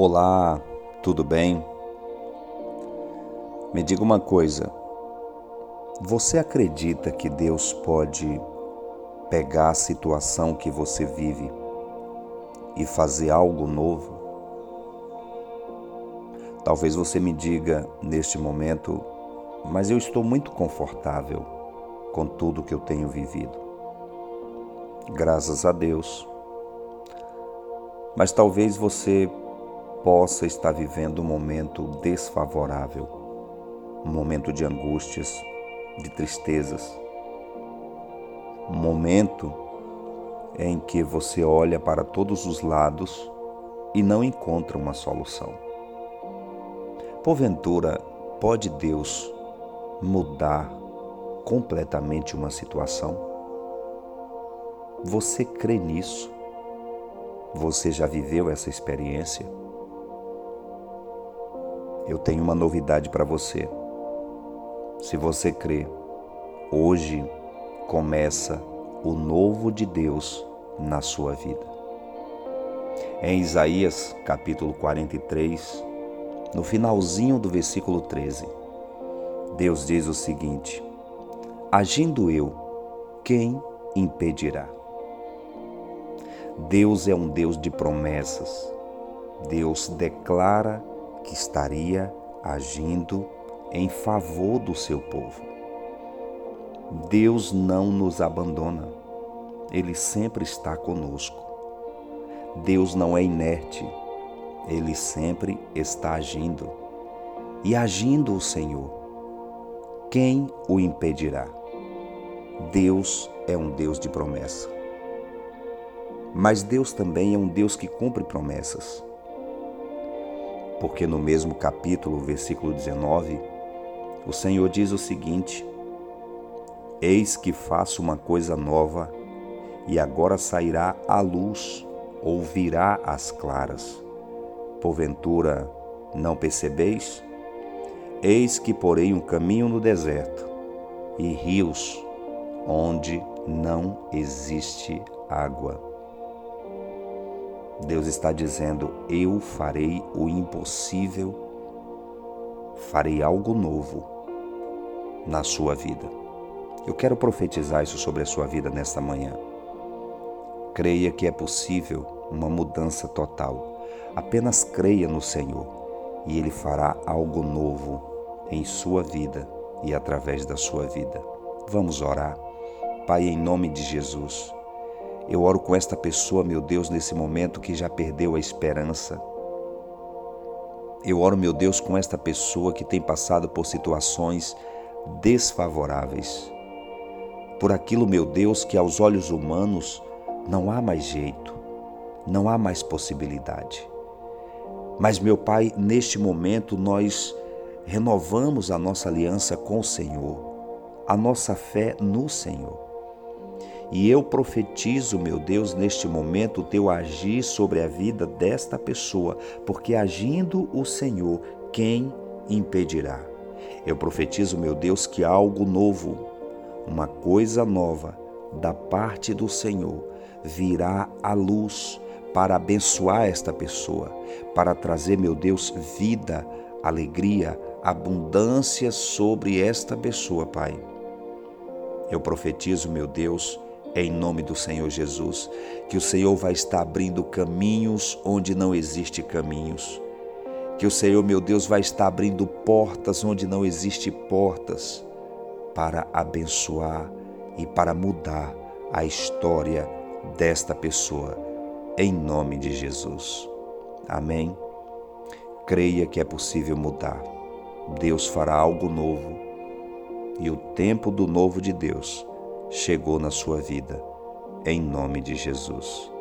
Olá, tudo bem? Me diga uma coisa. Você acredita que Deus pode pegar a situação que você vive e fazer algo novo? Talvez você me diga neste momento, mas eu estou muito confortável com tudo que eu tenho vivido. Graças a Deus. Mas talvez você possa estar vivendo um momento desfavorável, um momento de angústias, de tristezas, um momento em que você olha para todos os lados e não encontra uma solução. Porventura, pode Deus mudar completamente uma situação? Você crê nisso? Você já viveu essa experiência? Eu tenho uma novidade para você. Se você crê, hoje começa o novo de Deus na sua vida. Em Isaías capítulo 43, no finalzinho do versículo 13, Deus diz o seguinte: Agindo eu, quem impedirá? Deus é um Deus de promessas. Deus declara que estaria agindo em favor do seu povo. Deus não nos abandona, Ele sempre está conosco. Deus não é inerte, Ele sempre está agindo. E agindo o Senhor, quem o impedirá? Deus é um Deus de promessa. Mas Deus também é um Deus que cumpre promessas porque no mesmo capítulo, versículo 19, o Senhor diz o seguinte: Eis que faço uma coisa nova, e agora sairá a luz, ou virá às claras. Porventura não percebeis? Eis que porei um caminho no deserto, e rios onde não existe água. Deus está dizendo: Eu farei o impossível, farei algo novo na sua vida. Eu quero profetizar isso sobre a sua vida nesta manhã. Creia que é possível uma mudança total. Apenas creia no Senhor e Ele fará algo novo em sua vida e através da sua vida. Vamos orar. Pai, em nome de Jesus. Eu oro com esta pessoa, meu Deus, nesse momento que já perdeu a esperança. Eu oro, meu Deus, com esta pessoa que tem passado por situações desfavoráveis. Por aquilo, meu Deus, que aos olhos humanos não há mais jeito, não há mais possibilidade. Mas, meu Pai, neste momento nós renovamos a nossa aliança com o Senhor, a nossa fé no Senhor. E eu profetizo, meu Deus, neste momento, o teu agir sobre a vida desta pessoa, porque agindo o Senhor, quem impedirá? Eu profetizo, meu Deus, que algo novo, uma coisa nova da parte do Senhor virá à luz para abençoar esta pessoa, para trazer, meu Deus, vida, alegria, abundância sobre esta pessoa, Pai. Eu profetizo, meu Deus, em nome do Senhor Jesus, que o Senhor vai estar abrindo caminhos onde não existe caminhos. Que o Senhor, meu Deus, vai estar abrindo portas onde não existe portas para abençoar e para mudar a história desta pessoa, em nome de Jesus. Amém. Creia que é possível mudar. Deus fará algo novo e o tempo do novo de Deus chegou na sua vida, em nome de Jesus.